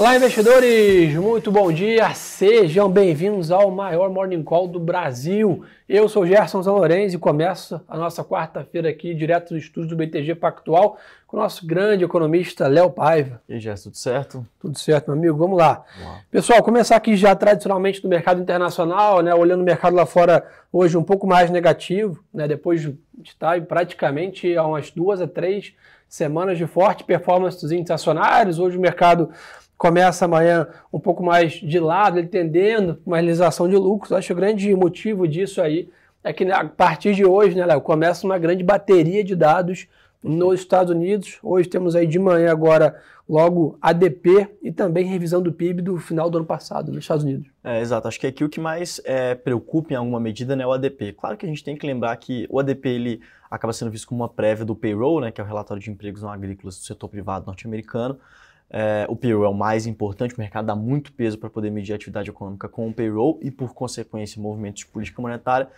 Olá, investidores! Muito bom dia! Sejam bem-vindos ao maior Morning Call do Brasil. Eu sou Gerson Zanorenz e começo a nossa quarta-feira aqui, direto do estúdio do BTG Pactual, com o nosso grande economista Léo Paiva. E aí, Gerson, tudo certo? Tudo certo, meu amigo. Vamos lá. Uau. Pessoal, começar aqui já tradicionalmente no mercado internacional, né? Olhando o mercado lá fora hoje um pouco mais negativo, né? Depois de estar praticamente há umas duas a três semanas de forte performance dos índices acionários. Hoje o mercado começa amanhã um pouco mais de lado, ele tendendo uma realização de lucros. Acho que o grande motivo disso aí é que a partir de hoje, né, Léo, começa uma grande bateria de dados nos Estados Unidos. Hoje temos aí de manhã agora logo ADP e também revisão do PIB do final do ano passado nos Estados Unidos. É, exato. Acho que aqui o que mais é, preocupa em alguma medida né, é o ADP. Claro que a gente tem que lembrar que o ADP ele acaba sendo visto como uma prévia do payroll, né, que é o relatório de empregos não agrícolas do setor privado norte-americano. É, o payroll é o mais importante, o mercado dá muito peso para poder medir a atividade econômica com o payroll e, por consequência, movimentos de política monetária.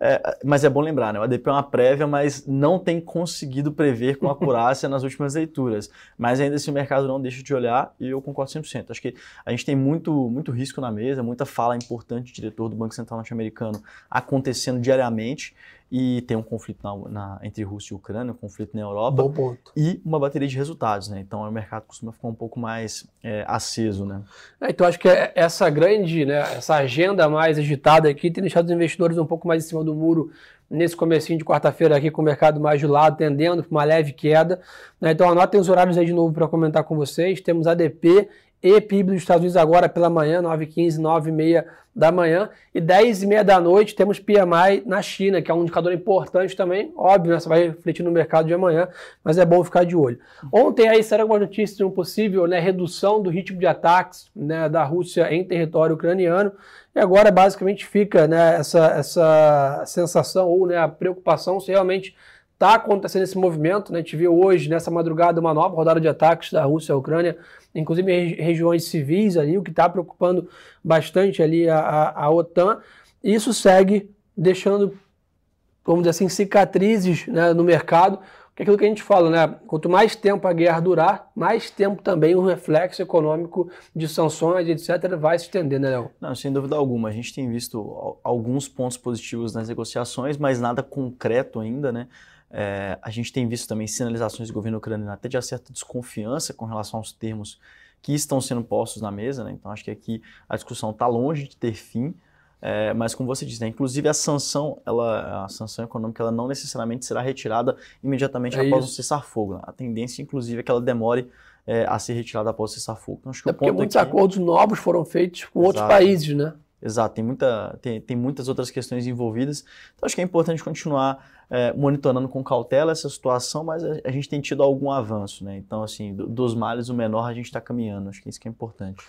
É, mas é bom lembrar, né? o ADP é uma prévia, mas não tem conseguido prever com acurácia nas últimas leituras. Mas ainda assim o mercado não deixa de olhar e eu concordo 100%. Acho que a gente tem muito, muito risco na mesa, muita fala importante do diretor do Banco Central norte-americano acontecendo diariamente e tem um conflito na, na, entre Rússia e Ucrânia, um conflito na Europa Bom ponto. e uma bateria de resultados, né? Então o mercado costuma ficar um pouco mais é, aceso, né? É, então acho que essa grande, né, essa agenda mais agitada aqui tem deixado os investidores um pouco mais em cima do muro nesse comecinho de quarta-feira aqui com o mercado mais de lado, tendendo para uma leve queda. Né? Então anotem os horários aí de novo para comentar com vocês. Temos ADP e PIB dos Estados Unidos agora pela manhã, 9h15, 9h30 da manhã. E 10h30 da noite temos PMI na China, que é um indicador importante também. Óbvio, né, você vai refletir no mercado de amanhã, mas é bom ficar de olho. Ontem aí saíram algumas notícias de uma possível né, redução do ritmo de ataques né, da Rússia em território ucraniano. E agora basicamente fica né, essa, essa sensação ou né, a preocupação se realmente está acontecendo esse movimento. Né? A gente viu hoje, nessa madrugada, uma nova rodada de ataques da Rússia à Ucrânia inclusive em regiões civis ali, o que está preocupando bastante ali a, a, a OTAN. Isso segue deixando, vamos dizer assim, cicatrizes né, no mercado, que é aquilo que a gente fala, né? Quanto mais tempo a guerra durar, mais tempo também o reflexo econômico de sanções, etc., vai se estender, né, Léo? Não, sem dúvida alguma. A gente tem visto alguns pontos positivos nas negociações, mas nada concreto ainda, né? É, a gente tem visto também sinalizações do governo ucraniano até de certa desconfiança com relação aos termos que estão sendo postos na mesa, né? Então acho que aqui a discussão está longe de ter fim, é, mas como você disse, né? inclusive a sanção, ela, a sanção econômica, ela não necessariamente será retirada imediatamente é após o cessar-fogo. Né? A tendência, inclusive, é que ela demore é, a ser retirada após o cessar-fogo. Então, acho que é porque muitos aqui... acordos novos foram feitos com Exato. outros países, né? Exato, tem, muita, tem, tem muitas outras questões envolvidas. Então, acho que é importante continuar é, monitorando com cautela essa situação, mas a, a, gente tem tido algum avanço, né? Então, assim, do, dos males, o menor a gente está caminhando. Acho que isso que é importante.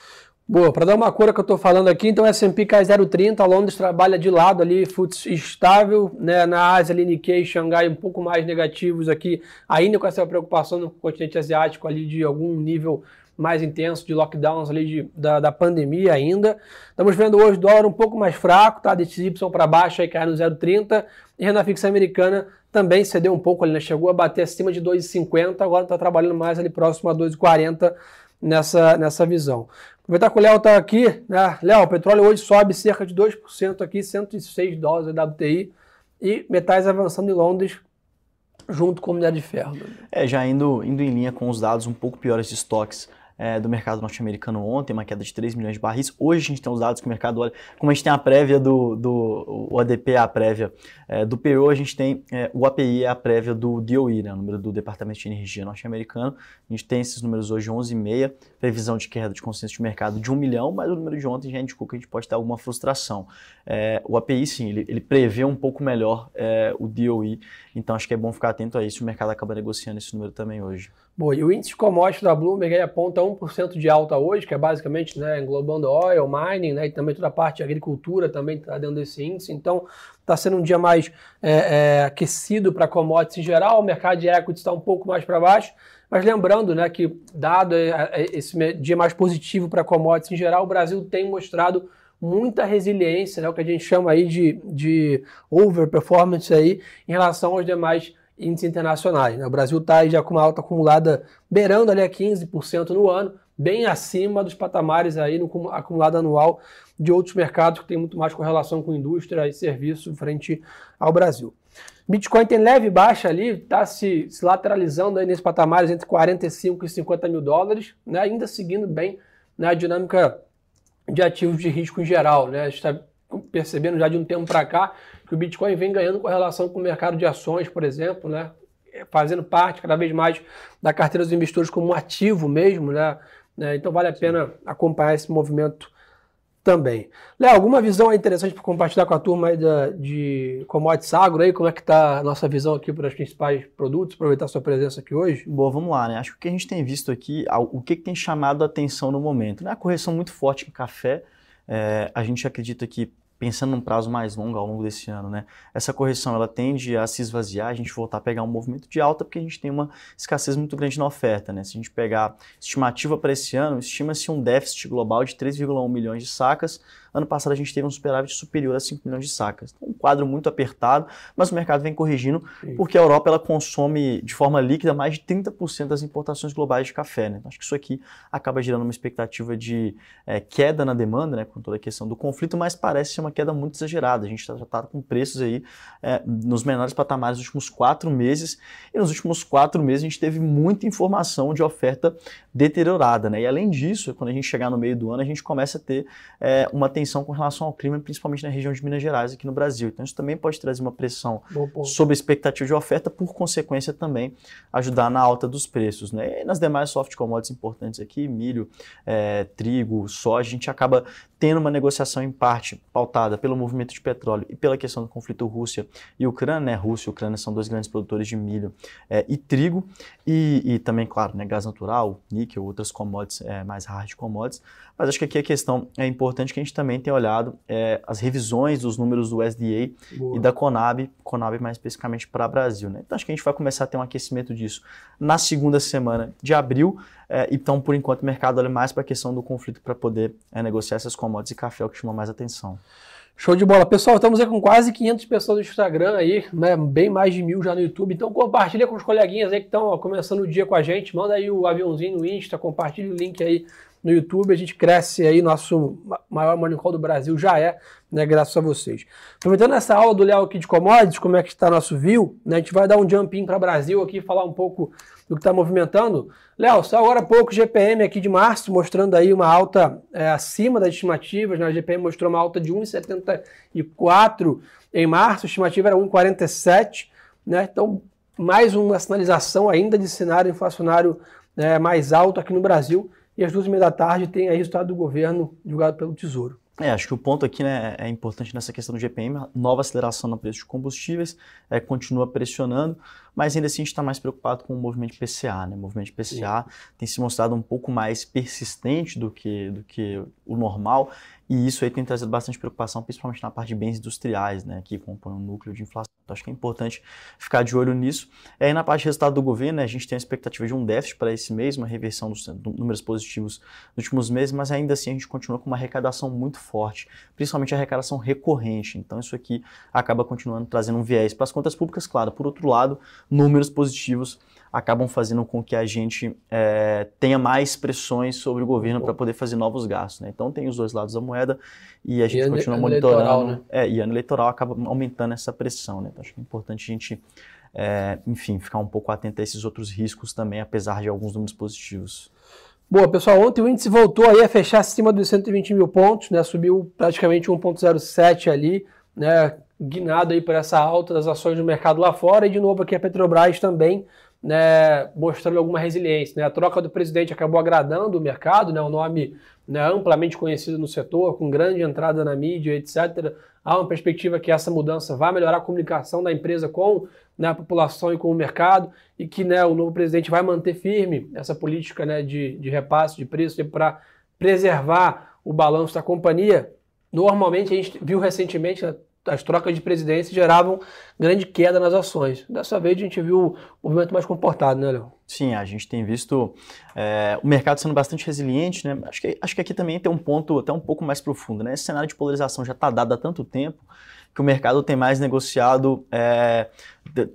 Boa, para dar uma cor que eu estou falando aqui, então S&P cai 0,30, Londres trabalha de lado ali, FTSE estável, né, na Ásia ali Nikkei, Xangai um pouco mais negativos aqui, ainda com essa preocupação no continente asiático ali de algum nível mais intenso de lockdowns ali de, da, da pandemia ainda. Estamos vendo hoje o dólar um pouco mais fraco, tá? DXY para baixo aí cai no 0,30 e renda fixa americana também cedeu um pouco ali, né? Chegou a bater acima de 2,50, agora está trabalhando mais ali próximo a 2,40 nessa, nessa visão. Aproveitar que o Léo está aqui, né? Léo, o petróleo hoje sobe cerca de 2% aqui, 106 dólares WTI e metais avançando em Londres junto com o minério de ferro. É, já indo, indo em linha com os dados um pouco piores de estoques é, do mercado norte-americano ontem, uma queda de 3 milhões de barris. Hoje a gente tem os dados que o mercado olha, como a gente tem a prévia do, do o ADP, a prévia é, do PO, a gente tem é, o API, a prévia do DOE, né, o número do Departamento de Energia norte-americano. A gente tem esses números hoje 11,5, previsão de queda de consenso de mercado de 1 milhão, mas o número de ontem já indicou que a gente pode ter alguma frustração. É, o API, sim, ele, ele, prevê um pouco melhor é, o DOE, então acho que é bom ficar atento a isso. O mercado acaba negociando esse número também hoje. Bom, e o índice de commodities da Bloomberg aponta 1% de alta hoje, que é basicamente né, englobando oil, mining, né, e também toda a parte de agricultura também está dentro desse índice. Então, está sendo um dia mais é, é, aquecido para commodities em geral, o mercado de equities está um pouco mais para baixo, mas lembrando né, que, dado é, é, esse dia mais positivo para commodities em geral, o Brasil tem mostrado muita resiliência, né, o que a gente chama aí de, de overperformance aí, em relação aos demais índices internacionais. Né? O Brasil está já com uma alta acumulada beirando ali a 15% no ano, bem acima dos patamares aí no acumulado anual de outros mercados que tem muito mais correlação com indústria e serviço frente ao Brasil. Bitcoin tem leve baixa ali, está se, se, lateralizando aí nesses patamares entre 45 e 50 mil dólares, né, ainda seguindo bem na dinâmica de ativos de risco em geral. Né? A gente está percebendo já de um tempo para cá que o Bitcoin vem ganhando correlação com o mercado de ações, por exemplo, né? fazendo parte cada vez mais da carteira dos investidores como um ativo mesmo. Né? Então vale a pena acompanhar esse movimento também. Léo, alguma visão interessante para compartilhar com a turma aí da, de commodities agro aí? Como é que está a nossa visão aqui para os principais produtos? Aproveitar a sua presença aqui hoje. Boa, vamos lá, né? Acho que o que a gente tem visto aqui, o que, que tem chamado a atenção no momento, né? A correção muito forte em café, é, a gente acredita que pensando num prazo mais longo ao longo desse ano, né? Essa correção ela tende a se esvaziar, a gente voltar a pegar um movimento de alta porque a gente tem uma escassez muito grande na oferta, né? Se a gente pegar estimativa para esse ano, estima-se um déficit global de 3,1 milhões de sacas, Ano passado a gente teve um superávit superior a 5 milhões de sacas. Então, um quadro muito apertado, mas o mercado vem corrigindo Sim. porque a Europa ela consome de forma líquida mais de 30% das importações globais de café. Né? Então, acho que isso aqui acaba gerando uma expectativa de é, queda na demanda, né, com toda a questão do conflito, mas parece ser uma queda muito exagerada. A gente já está com preços aí é, nos menores patamares nos últimos quatro meses, e nos últimos quatro meses a gente teve muita informação de oferta deteriorada. Né? E além disso, quando a gente chegar no meio do ano, a gente começa a ter é, uma atenção com relação ao clima, principalmente na região de Minas Gerais, aqui no Brasil. Então, isso também pode trazer uma pressão sobre a expectativa de oferta, por consequência, também ajudar na alta dos preços. Né? E nas demais soft commodities importantes aqui, milho, é, trigo, soja, a gente acaba tendo uma negociação em parte pautada pelo movimento de petróleo e pela questão do conflito Rússia e Ucrânia. Né? Rússia e Ucrânia são dois grandes produtores de milho é, e trigo, e, e, também, claro, né, gás natural, níquel, outras commodities, é, mais hard commodities. Mas acho que aqui a questão é importante que a gente também tenha olhado é, as revisões dos números do SDA Boa. e da Conab, Conab mais especificamente para o Brasil. Né? Então acho que a gente vai começar a ter um aquecimento disso na segunda semana de abril. É, então, por enquanto, o mercado olha mais para a questão do conflito para poder é, negociar essas commodities e café, é o que chama mais atenção. Show de bola. Pessoal, estamos aí com quase 500 pessoas no Instagram aí, né? bem mais de mil já no YouTube. Então compartilha com os coleguinhas aí que estão começando o dia com a gente. Manda aí o aviãozinho no Insta, compartilha o link aí no YouTube. A gente cresce aí, nosso maior Morning Call do Brasil já é, né, graças a vocês. Aproveitando essa aula do Léo aqui de commodities, como é que está nosso view, né, a gente vai dar um jumping para Brasil aqui, falar um pouco do que está movimentando. Léo, só agora há pouco GPM aqui de março, mostrando aí uma alta é, acima das estimativas, né, a GPM mostrou uma alta de 1,74 em março, a estimativa era 1,47, né, então mais uma sinalização ainda de cenário inflacionário né, mais alto aqui no Brasil, e às duas e meia da tarde tem aí resultado do governo divulgado pelo Tesouro. É, acho que o ponto aqui né, é importante nessa questão do GPM, nova aceleração no preço de combustíveis, é, continua pressionando, mas ainda assim a gente está mais preocupado com o movimento PCA. Né? O movimento PCA Sim. tem se mostrado um pouco mais persistente do que, do que o normal e isso aí tem trazido bastante preocupação, principalmente na parte de bens industriais, né, que compõem um núcleo de inflação. Então, acho que é importante ficar de olho nisso. E aí, na parte de resultado do governo, né, a gente tem a expectativa de um déficit para esse mês, uma reversão dos números positivos nos últimos meses, mas ainda assim a gente continua com uma arrecadação muito forte, principalmente a arrecadação recorrente. Então, isso aqui acaba continuando trazendo um viés para as contas públicas, claro. Por outro lado, números positivos acabam fazendo com que a gente é, tenha mais pressões sobre o governo para poder fazer novos gastos. Né? Então tem os dois lados da moeda e a gente e continua ano monitorando. Eleitoral, né? é, e ano eleitoral acaba aumentando essa pressão. Né? Então acho que é importante a gente, é, enfim, ficar um pouco atento a esses outros riscos também, apesar de alguns números positivos. Boa, pessoal, ontem o índice voltou aí a fechar acima dos 120 mil pontos, né? Subiu praticamente 1,07 ali, né? Guinado aí por essa alta das ações do mercado lá fora e de novo aqui a Petrobras também né, mostrando alguma resiliência. Né? A troca do presidente acabou agradando o mercado, né? um nome né, amplamente conhecido no setor, com grande entrada na mídia, etc. Há uma perspectiva que essa mudança vai melhorar a comunicação da empresa com né, a população e com o mercado e que né, o novo presidente vai manter firme essa política né, de, de repasse de preço para preservar o balanço da companhia. Normalmente, a gente viu recentemente, né, as trocas de presidência geravam grande queda nas ações. Dessa vez a gente viu o movimento mais comportado, né, Léo? Sim, a gente tem visto é, o mercado sendo bastante resiliente, né? Acho que, acho que aqui também tem um ponto até um pouco mais profundo, né? Esse cenário de polarização já está dado há tanto tempo que o mercado tem mais negociado é,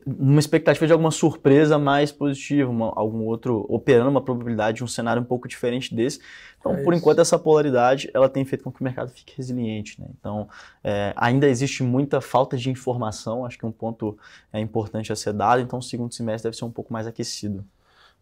uma expectativa de alguma surpresa mais positiva, uma, algum outro operando uma probabilidade de um cenário um pouco diferente desse. Então, é por enquanto, essa polaridade ela tem feito com que o mercado fique resiliente. Né? Então, é, ainda existe muita falta de informação, acho que um ponto é importante a ser dado. Então, o segundo semestre deve ser um pouco mais aquecido.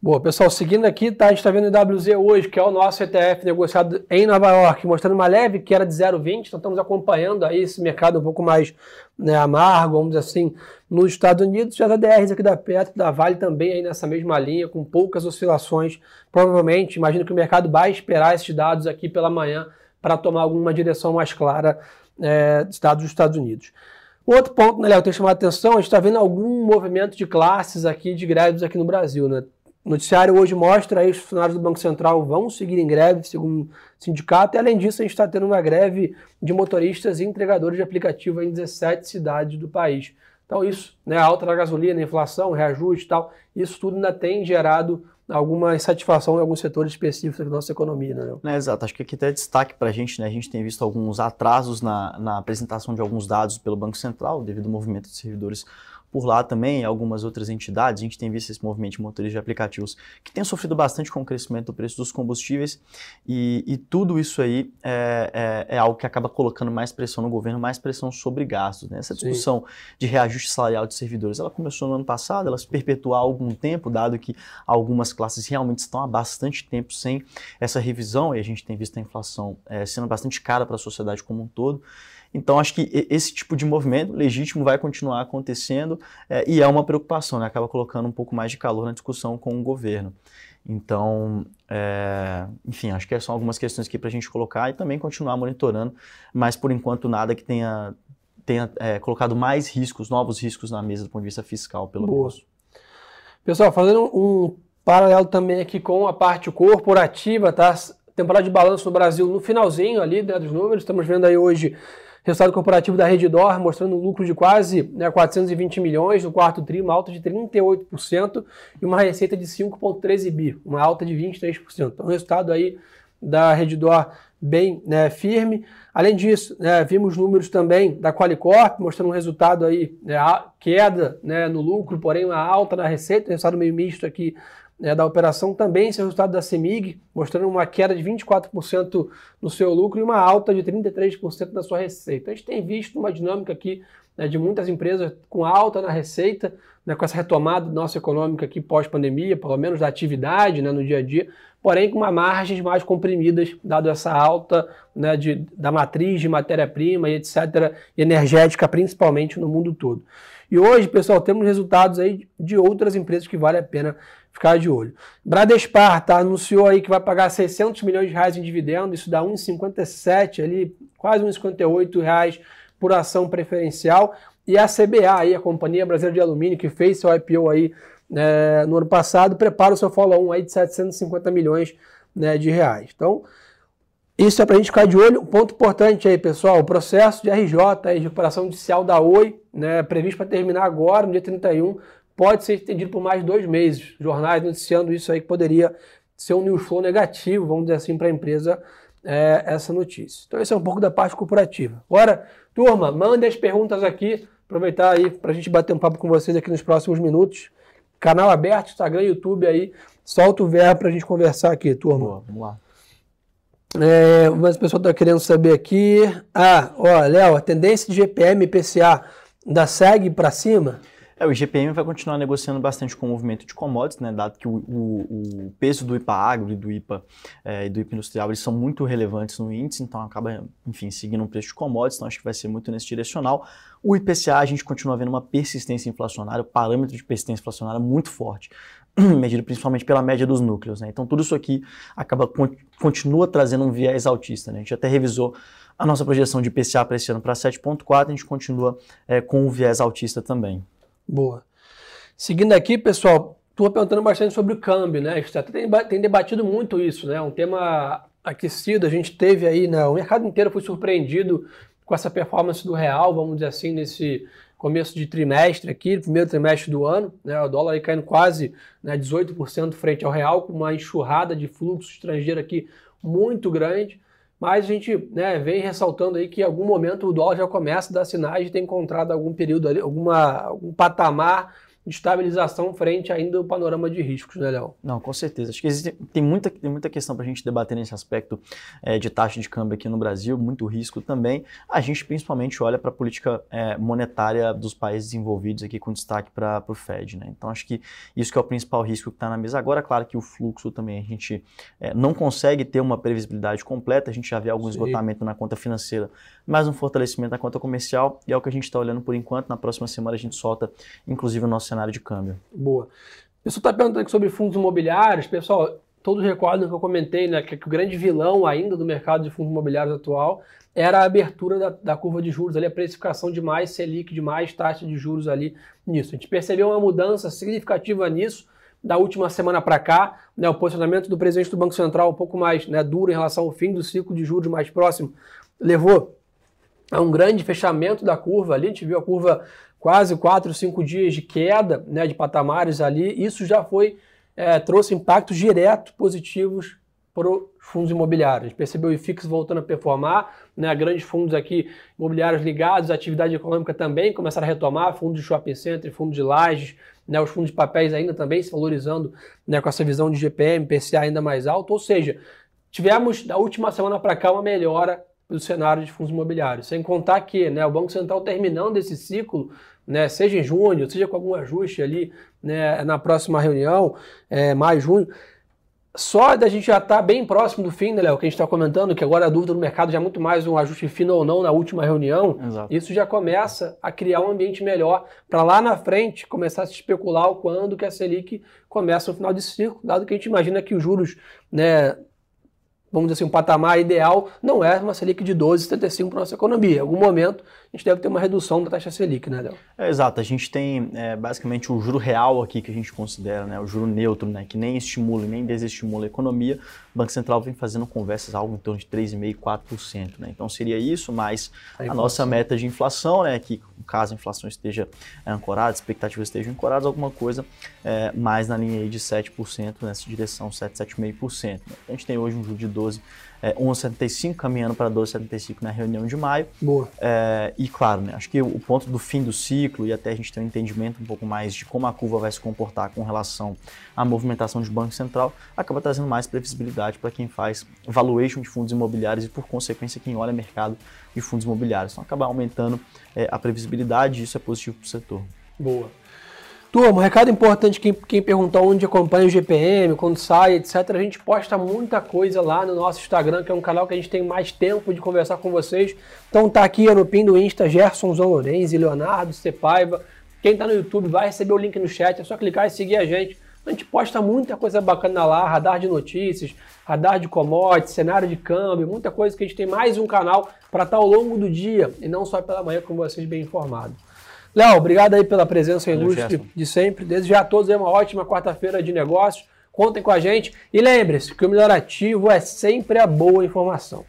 Boa, pessoal, seguindo aqui, tá, a gente está vendo o WZ hoje, que é o nosso ETF negociado em Nova York, mostrando uma leve que era de 0,20, então estamos acompanhando aí esse mercado um pouco mais né, amargo, vamos dizer assim, nos Estados Unidos, e as ADRs aqui da Petro, da Vale também aí nessa mesma linha, com poucas oscilações, provavelmente, imagino que o mercado vai esperar esses dados aqui pela manhã para tomar alguma direção mais clara é, dos dados dos Estados Unidos. Outro ponto, né, Léo, tem chamado a atenção, a gente está vendo algum movimento de classes aqui, de greves aqui no Brasil, né? O noticiário hoje mostra aí os funcionários do Banco Central vão seguir em greve, segundo o sindicato, e além disso, a gente está tendo uma greve de motoristas e entregadores de aplicativo em 17 cidades do país. Então, isso, né, a alta da gasolina, inflação, reajuste e tal, isso tudo ainda tem gerado alguma insatisfação em alguns setores específicos da nossa economia, né? É, exato, acho que aqui até destaque para a gente, né? A gente tem visto alguns atrasos na, na apresentação de alguns dados pelo Banco Central, devido ao movimento de servidores por lá também, algumas outras entidades, a gente tem visto esse movimento de motoristas de aplicativos que tem sofrido bastante com o crescimento do preço dos combustíveis e, e tudo isso aí é, é, é, algo que acaba colocando mais pressão no governo, mais pressão sobre gastos. Né? Essa discussão Sim. de reajuste salarial de servidores, ela começou no ano passado, ela se perpetuou há algum tempo, dado que algumas classes realmente estão há bastante tempo sem essa revisão e a gente tem visto a inflação é, sendo bastante cara para a sociedade como um todo. Então, acho que esse tipo de movimento legítimo vai continuar acontecendo é, e é uma preocupação, né? acaba colocando um pouco mais de calor na discussão com o governo. Então, é, enfim, acho que são algumas questões aqui para a gente colocar e também continuar monitorando, mas por enquanto nada que tenha, tenha é, colocado mais riscos, novos riscos na mesa do ponto de vista fiscal, pelo Boa. menos. Pessoal, fazendo um paralelo também aqui com a parte corporativa, tá? Temporada de balanço no Brasil no finalzinho ali né, dos números, estamos vendo aí hoje Resultado corporativo da Reddor mostrando um lucro de quase né, 420 milhões no quarto tri, uma alta de 38% e uma receita de 5,13 bi, uma alta de 23%. Então, resultado aí da Reddor bem né, firme. Além disso, né, vimos números também da Qualicorp, mostrando um resultado aí, né, queda né, no lucro, porém uma alta na receita, resultado meio misto aqui né, da operação também esse é resultado da CEMIG, mostrando uma queda de 24% no seu lucro e uma alta de 33% na sua receita. A gente tem visto uma dinâmica aqui né, de muitas empresas com alta na receita, né, com essa retomada nossa econômica aqui pós-pandemia, pelo menos da atividade né, no dia a dia, porém com uma margens mais comprimidas, dado essa alta né, de, da matriz de matéria-prima e etc., energética principalmente no mundo todo. E hoje, pessoal, temos resultados aí de outras empresas que vale a pena ficar de olho. Bradespar tá, anunciou aí que vai pagar 600 milhões de reais em dividendo, isso dá 1,57 ali, quase 1,58 reais por ação preferencial. E a CBA, aí, a Companhia Brasileira de Alumínio, que fez seu IPO aí né, no ano passado, prepara o seu follow-on aí de 750 milhões né, de reais. Então, isso é para a gente ficar de olho. Um ponto importante aí, pessoal, o processo de RJ, aí, de recuperação judicial da Oi, né, previsto para terminar agora, no dia 31, pode ser estendido por mais dois meses. Jornais noticiando isso aí que poderia ser um news flow negativo, vamos dizer assim, para a empresa é, essa notícia. Então, esse é um pouco da parte corporativa. Agora, turma, mandem as perguntas aqui, aproveitar aí para a gente bater um papo com vocês aqui nos próximos minutos. Canal aberto, Instagram, YouTube aí, solta o verbo para a gente conversar aqui, turma. Boa, vamos lá. É, mas o pessoal está querendo saber aqui. Ah, ó, Léo, a tendência de GPM e PCA da segue para cima? É, o IGPM vai continuar negociando bastante com o movimento de commodities, né, dado que o, o, o peso do IPA agro e do IPA é, e do IPA industrial eles são muito relevantes no índice, então acaba, enfim, seguindo um preço de commodities, então acho que vai ser muito nesse direcional. O IPCA a gente continua vendo uma persistência inflacionária, o parâmetro de persistência inflacionária muito forte, medido principalmente pela média dos núcleos, né? Então tudo isso aqui acaba continua trazendo um viés altista, né? A gente até revisou a nossa projeção de IPCA para esse ano para 7,4, a gente continua é, com o viés altista também. Boa. Seguindo aqui, pessoal, estou perguntando bastante sobre o câmbio, né? A gente tem, tem debatido muito isso, né? Um tema aquecido. A gente teve aí, né? O mercado inteiro foi surpreendido com essa performance do real, vamos dizer assim, nesse começo de trimestre aqui, primeiro trimestre do ano, né? O dólar aí caindo quase né, 18% frente ao real, com uma enxurrada de fluxo estrangeiro aqui muito grande. Mas a gente né, vem ressaltando aí que em algum momento o dólar já começa a dar sinais de ter encontrado algum período ali, alguma, algum patamar de estabilização frente ainda ao panorama de riscos, né, Léo? Não, com certeza. Acho que existe, tem, muita, tem muita questão para a gente debater nesse aspecto é, de taxa de câmbio aqui no Brasil, muito risco também. A gente principalmente olha para a política é, monetária dos países desenvolvidos aqui com destaque para o Fed, né? Então acho que isso que é o principal risco que está na mesa agora. Claro que o fluxo também a gente é, não consegue ter uma previsibilidade completa, a gente já vê algum Sim. esgotamento na conta financeira, mas um fortalecimento na conta comercial e é o que a gente está olhando por enquanto. Na próxima semana a gente solta, inclusive, o nosso cenário de câmbio. Boa. O pessoal está perguntando aqui sobre fundos imobiliários. Pessoal, todos recordam que eu comentei né, que, o grande vilão ainda do mercado de fundos imobiliários atual era a abertura da, da, curva de juros, ali, a precificação de mais Selic, de mais taxa de juros ali nisso. A gente percebeu uma mudança significativa nisso da última semana para cá, né, o posicionamento do presidente do Banco Central um pouco mais né, duro em relação ao fim do ciclo de juros mais próximo, levou a um grande fechamento da curva ali, a gente viu a curva quase 4, 5 dias de queda né, de patamares ali, isso já foi, é, trouxe impactos diretos positivos para os fundos imobiliários. Percebeu o IFIX voltando a performar, né, grandes fundos aqui imobiliários ligados atividade econômica também começaram a retomar, fundos de shopping center, fundos de lajes, né, os fundos de papéis ainda também se valorizando né, com essa visão de GPM, PCA ainda mais alto, ou seja, tivemos da última semana para cá uma melhora do cenário de fundos imobiliários. Sem contar que né, o Banco Central terminando esse ciclo, né, seja em junho, seja com algum ajuste ali né, na próxima reunião, é, maio, junho, só da gente já estar tá bem próximo do fim, né, Léo, que a gente está comentando, que agora a dúvida do mercado já é muito mais um ajuste fino ou não na última reunião, Exato. isso já começa a criar um ambiente melhor para lá na frente começar a se especular o quando que a Selic começa no final de ciclo, dado que a gente imagina que os juros né, vamos dizer assim, um patamar ideal não é uma Selic de 12,75 para a nossa economia. Em algum momento, a gente deve ter uma redução da taxa Selic, né, Léo? É, exato. A gente tem é, basicamente o juro real aqui que a gente considera, né, o juro neutro, né, que nem estimula e nem desestimula a economia. O Banco Central vem fazendo conversas algo em torno de 3,5%, 4%. Né? Então, seria isso, mais a, a nossa meta de inflação, né, que caso a inflação esteja é, ancorada, expectativas estejam ancoradas, alguma coisa é, mais na linha aí de 7%, nessa direção 7, 7,5%. Né? Então, a gente tem hoje um juro de 12 é, 1,75 caminhando para 12,75 na reunião de maio. Boa. É, e claro, né, acho que o ponto do fim do ciclo e até a gente ter um entendimento um pouco mais de como a curva vai se comportar com relação à movimentação de Banco Central, acaba trazendo mais previsibilidade para quem faz valuation de fundos imobiliários e, por consequência, quem olha mercado de fundos imobiliários. Então, acaba aumentando é, a previsibilidade e isso é positivo para o setor. Boa. Turma, um recado importante, quem, quem perguntou onde acompanha o GPM, quando sai, etc. A gente posta muita coisa lá no nosso Instagram, que é um canal que a gente tem mais tempo de conversar com vocês. Então tá aqui no pin do Insta, Gerson Zolorenzi, Leonardo Cepaiva. Quem tá no YouTube vai receber o link no chat, é só clicar e seguir a gente. A gente posta muita coisa bacana lá, radar de notícias, radar de commodities, cenário de câmbio, muita coisa que a gente tem mais um canal para estar tá ao longo do dia e não só pela manhã com vocês bem informados. Léo, obrigado aí pela presença ilustre de sempre. Desde já a todos uma ótima quarta-feira de negócios. Contem com a gente e lembre-se que o melhor ativo é sempre a boa informação.